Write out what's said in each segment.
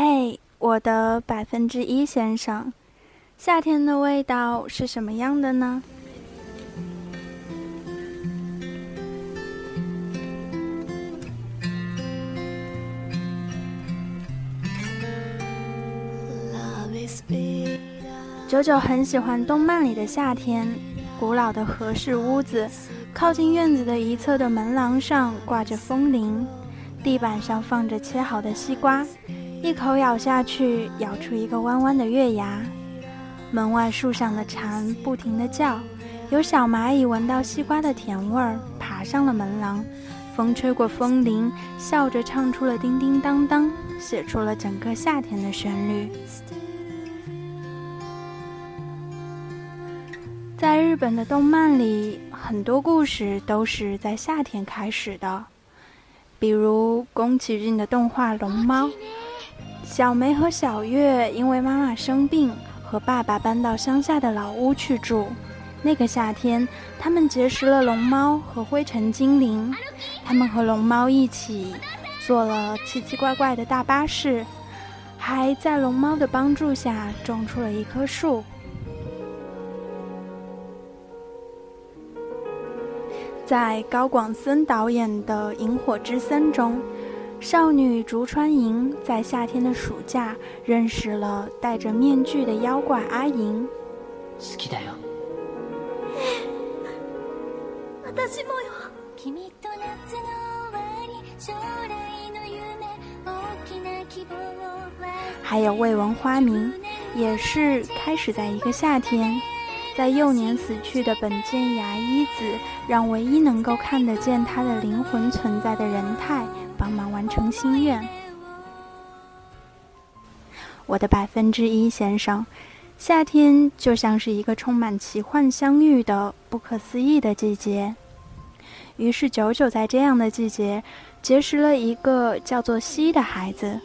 嘿，我的百分之一先生，夏天的味道是什么样的呢？九九很喜欢动漫里的夏天，古老的和室屋子，靠近院子的一侧的门廊上挂着风铃，地板上放着切好的西瓜，一口咬下去，咬出一个弯弯的月牙。门外树上的蝉不停地叫，有小蚂蚁闻到西瓜的甜味儿，爬上了门廊。风吹过风铃，笑着唱出了叮叮当当，写出了整个夏天的旋律。在日本的动漫里，很多故事都是在夏天开始的，比如宫崎骏的动画《龙猫》。小梅和小月因为妈妈生病，和爸爸搬到乡下的老屋去住。那个夏天，他们结识了龙猫和灰尘精灵，他们和龙猫一起坐了奇奇怪怪的大巴士，还在龙猫的帮助下种出了一棵树。在高广森导演的《萤火之森》中，少女竹川萤在夏天的暑假认识了戴着面具的妖怪阿银。还有未闻花名，也是开始在一个夏天。在幼年死去的本间牙医子，让唯一能够看得见他的灵魂存在的人太帮忙完成心愿。我的百分之一先生，夏天就像是一个充满奇幻相遇的不可思议的季节。于是九九在这样的季节结识了一个叫做西的孩子。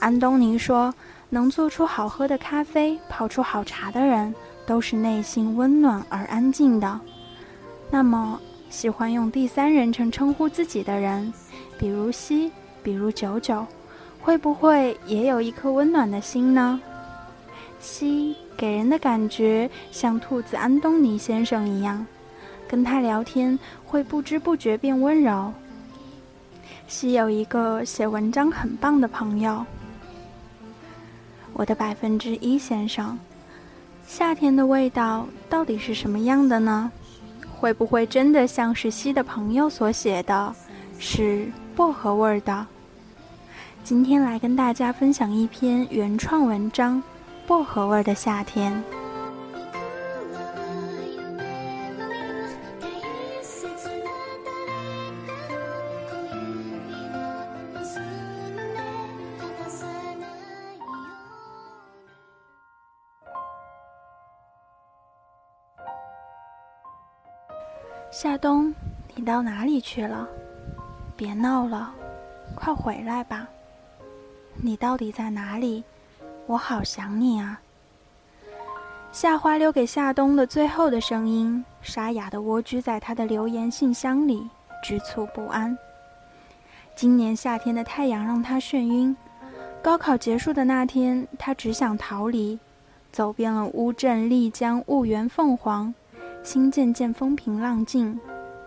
安东尼说，能做出好喝的咖啡、泡出好茶的人。都是内心温暖而安静的。那么，喜欢用第三人称称呼自己的人，比如西，比如九九，会不会也有一颗温暖的心呢？西给人的感觉像兔子安东尼先生一样，跟他聊天会不知不觉变温柔。西有一个写文章很棒的朋友，我的百分之一先生。夏天的味道到底是什么样的呢？会不会真的像是西的朋友所写的，是薄荷味儿的？今天来跟大家分享一篇原创文章《薄荷味的夏天》。夏冬，你到哪里去了？别闹了，快回来吧！你到底在哪里？我好想你啊！夏花留给夏冬的最后的声音，沙哑的蜗居在他的留言信箱里，局促不安。今年夏天的太阳让他眩晕。高考结束的那天，他只想逃离，走遍了乌镇、丽江、婺源、凤凰。心渐渐风平浪静，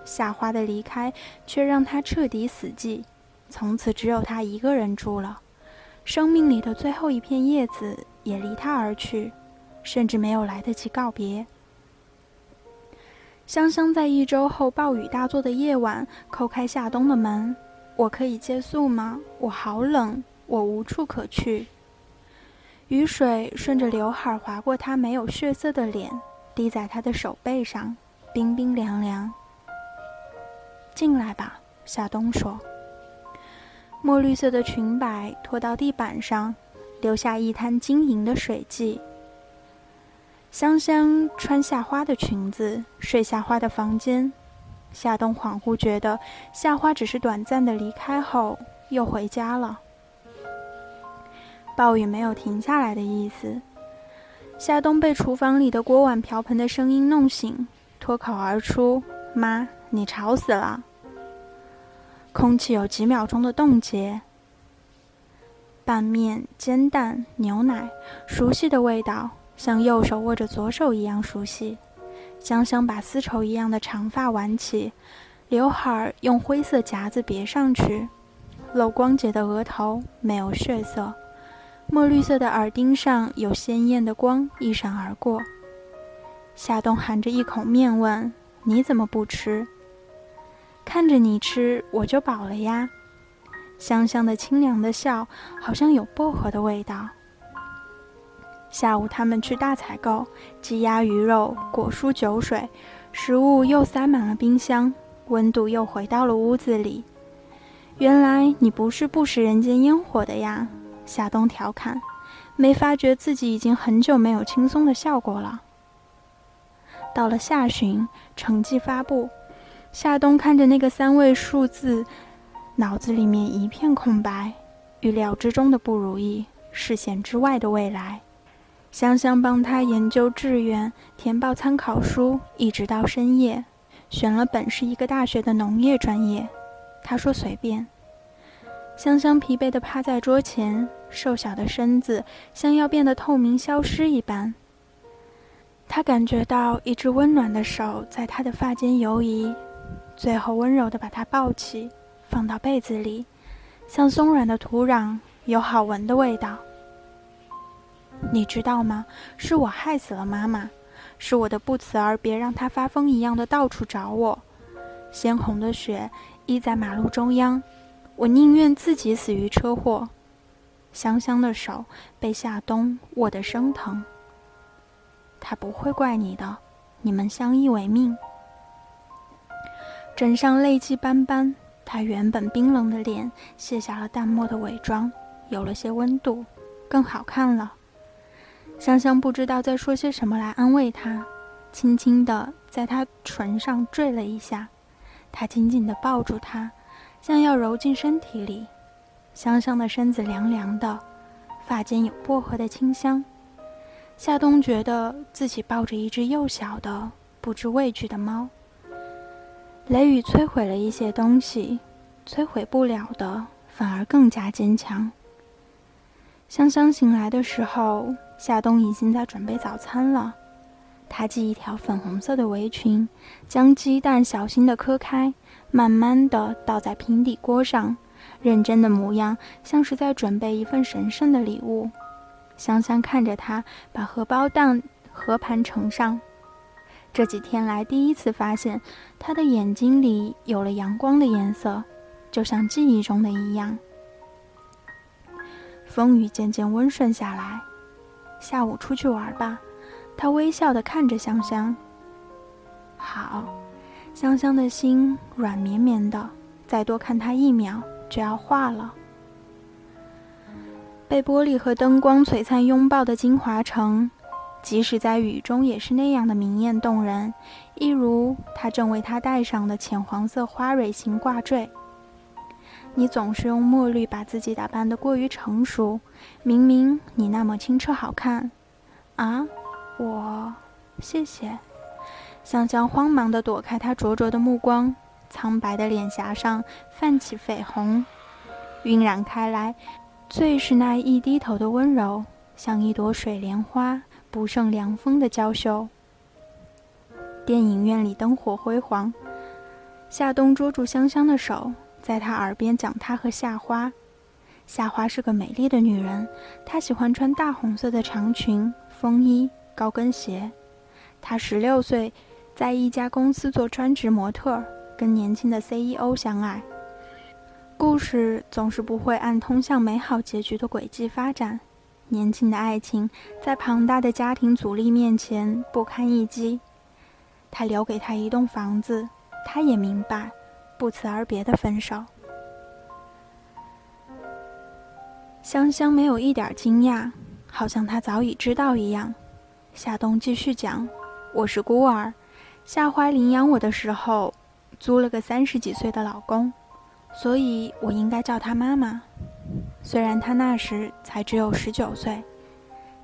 夏花的离开却让他彻底死寂。从此只有他一个人住了，生命里的最后一片叶子也离他而去，甚至没有来得及告别。香香在一周后暴雨大作的夜晚叩开夏冬的门：“我可以借宿吗？我好冷，我无处可去。”雨水顺着刘海划过他没有血色的脸。滴在他的手背上，冰冰凉凉。进来吧，夏冬说。墨绿色的裙摆拖到地板上，留下一滩晶莹的水迹。香香穿夏花的裙子，睡夏花的房间。夏冬恍惚觉得，夏花只是短暂的离开后又回家了。暴雨没有停下来的意思。夏冬被厨房里的锅碗瓢盆的声音弄醒，脱口而出：“妈，你吵死了。”空气有几秒钟的冻结。拌面、煎蛋、牛奶，熟悉的味道，像右手握着左手一样熟悉。香香把丝绸一样的长发挽起，刘海儿用灰色夹子别上去，露光洁的额头没有血色，墨绿色的耳钉上有鲜艳的光一闪而过。夏冬含着一口面问：“你怎么不吃？”看着你吃，我就饱了呀。香香的清凉的笑，好像有薄荷的味道。下午他们去大采购，鸡鸭鱼肉、果蔬酒水，食物又塞满了冰箱，温度又回到了屋子里。原来你不是不食人间烟火的呀，夏冬调侃，没发觉自己已经很久没有轻松的笑过了。到了下旬，成绩发布，夏冬看着那个三位数字，脑子里面一片空白，预料之中的不如意，视线之外的未来。香香帮他研究志愿，填报参考书，一直到深夜，选了本市一个大学的农业专业。他说随便。香香疲惫地趴在桌前，瘦小的身子像要变得透明消失一般。他感觉到一只温暖的手在他的发间游移，最后温柔地把它抱起，放到被子里，像松软的土壤，有好闻的味道。你知道吗？是我害死了妈妈，是我的不辞而别让她发疯一样的到处找我。鲜红的血溢在马路中央，我宁愿自己死于车祸。香香的手被夏冬握得生疼。他不会怪你的，你们相依为命。枕上泪迹斑斑，他原本冰冷的脸卸下了淡漠的伪装，有了些温度，更好看了。香香不知道在说些什么来安慰他，轻轻地在他唇上坠了一下，他紧紧地抱住他，像要揉进身体里。香香的身子凉凉的，发间有薄荷的清香。夏冬觉得自己抱着一只幼小的、不知畏惧的猫。雷雨摧毁了一些东西，摧毁不了的反而更加坚强。香香醒来的时候。夏冬已经在准备早餐了，她系一条粉红色的围裙，将鸡蛋小心地磕开，慢慢地倒在平底锅上，认真的模样像是在准备一份神圣的礼物。香香看着她把荷包蛋和盘盛上，这几天来第一次发现他的眼睛里有了阳光的颜色，就像记忆中的一样。风雨渐渐温顺下来。下午出去玩吧，他微笑的看着香香。好，香香的心软绵绵的，再多看他一秒就要化了。被玻璃和灯光璀璨拥抱的金华城，即使在雨中也是那样的明艳动人，一如他正为她戴上的浅黄色花蕊形挂坠。你总是用墨绿把自己打扮得过于成熟，明明你那么清澈好看，啊，我，谢谢。香香慌忙地躲开他灼灼的目光，苍白的脸颊上泛起绯红，晕染开来，最是那一低头的温柔，像一朵水莲花不胜凉风的娇羞。电影院里灯火辉煌，夏冬捉住香香的手。在她耳边讲他和夏花，夏花是个美丽的女人，她喜欢穿大红色的长裙、风衣、高跟鞋。她十六岁，在一家公司做专职模特，跟年轻的 CEO 相爱。故事总是不会按通向美好结局的轨迹发展，年轻的爱情在庞大的家庭阻力面前不堪一击。他留给他一栋房子，他也明白。不辞而别的分手，香香没有一点惊讶，好像她早已知道一样。夏冬继续讲：“我是孤儿，夏花领养我的时候，租了个三十几岁的老公，所以我应该叫他妈妈。虽然他那时才只有十九岁，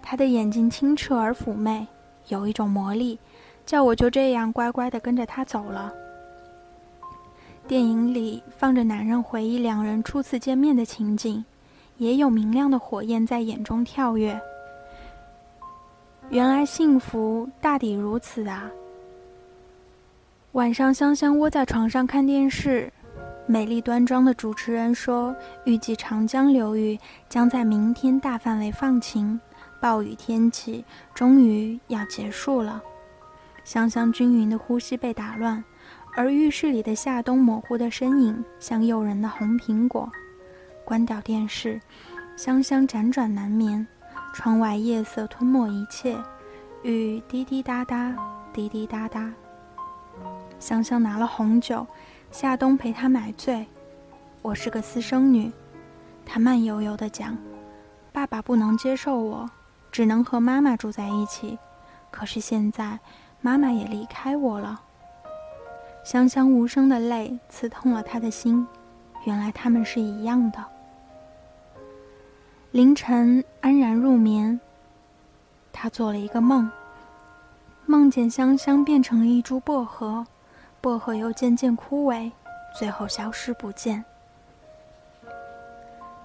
他的眼睛清澈而妩媚，有一种魔力，叫我就这样乖乖地跟着他走了。”电影里放着男人回忆两人初次见面的情景，也有明亮的火焰在眼中跳跃。原来幸福大抵如此啊！晚上，香香窝在床上看电视。美丽端庄的主持人说：“预计长江流域将在明天大范围放晴，暴雨天气终于要结束了。”香香均匀的呼吸被打乱，而浴室里的夏冬模糊的身影像诱人的红苹果。关掉电视，香香辗转难眠。窗外夜色吞没一切，雨滴滴答答，滴滴答答。香香拿了红酒。夏冬陪她买醉，我是个私生女，她慢悠悠地讲：“爸爸不能接受我，只能和妈妈住在一起。可是现在，妈妈也离开我了。”香香无声的泪刺痛了他的心，原来他们是一样的。凌晨安然入眠，他做了一个梦，梦见香香变成了一株薄荷。薄荷又渐渐枯萎，最后消失不见。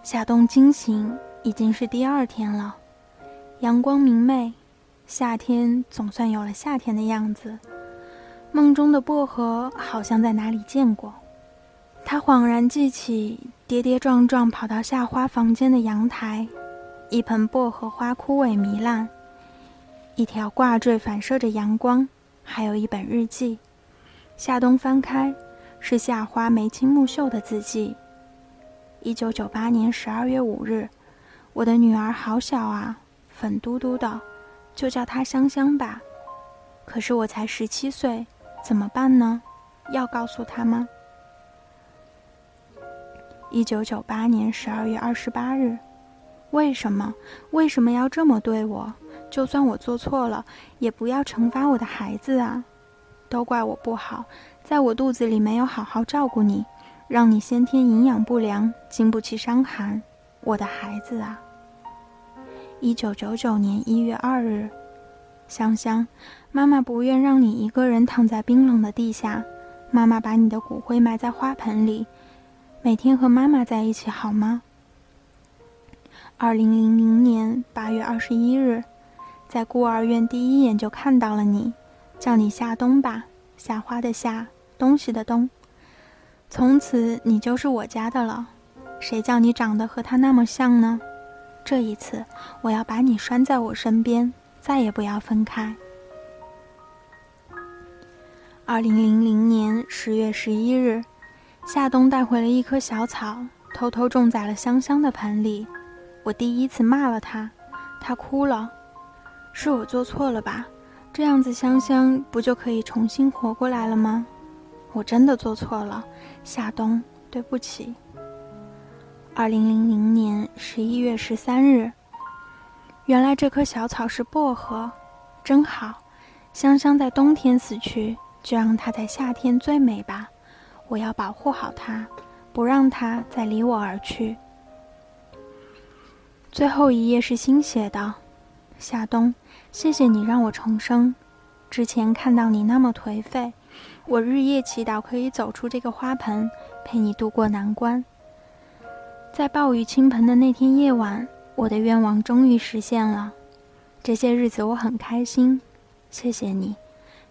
夏冬惊醒，已经是第二天了，阳光明媚，夏天总算有了夏天的样子。梦中的薄荷好像在哪里见过，他恍然记起，跌跌撞撞跑到夏花房间的阳台，一盆薄荷花枯萎糜烂，一条挂坠反射着阳光，还有一本日记。夏冬翻开，是夏花眉清目秀的字迹。一九九八年十二月五日，我的女儿好小啊，粉嘟嘟的，就叫她香香吧。可是我才十七岁，怎么办呢？要告诉她吗？一九九八年十二月二十八日，为什么？为什么要这么对我？就算我做错了，也不要惩罚我的孩子啊！都怪我不好，在我肚子里没有好好照顾你，让你先天营养不良，经不起伤寒。我的孩子啊！一九九九年一月二日，香香，妈妈不愿让你一个人躺在冰冷的地下，妈妈把你的骨灰埋在花盆里，每天和妈妈在一起好吗？二零零零年八月二十一日，在孤儿院第一眼就看到了你。叫你夏冬吧，夏花的夏，东西的东。从此你就是我家的了。谁叫你长得和他那么像呢？这一次，我要把你拴在我身边，再也不要分开。二零零零年十月十一日，夏冬带回了一棵小草，偷偷种在了香香的盆里。我第一次骂了他，他哭了。是我做错了吧？这样子，香香不就可以重新活过来了吗？我真的做错了，夏冬，对不起。二零零零年十一月十三日，原来这棵小草是薄荷，真好。香香在冬天死去，就让它在夏天最美吧。我要保护好它，不让它再离我而去。最后一页是新写的，夏冬。谢谢你让我重生。之前看到你那么颓废，我日夜祈祷可以走出这个花盆，陪你度过难关。在暴雨倾盆的那天夜晚，我的愿望终于实现了。这些日子我很开心，谢谢你。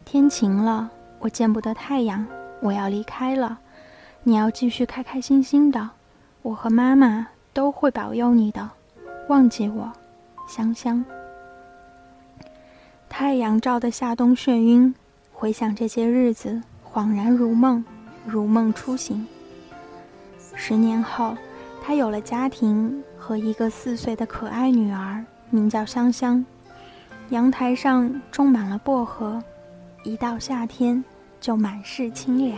天晴了，我见不得太阳，我要离开了。你要继续开开心心的，我和妈妈都会保佑你的。忘记我，香香。太阳照得夏冬眩晕，回想这些日子，恍然如梦，如梦初醒。十年后，他有了家庭和一个四岁的可爱女儿，名叫香香。阳台上种满了薄荷，一到夏天就满是清凉。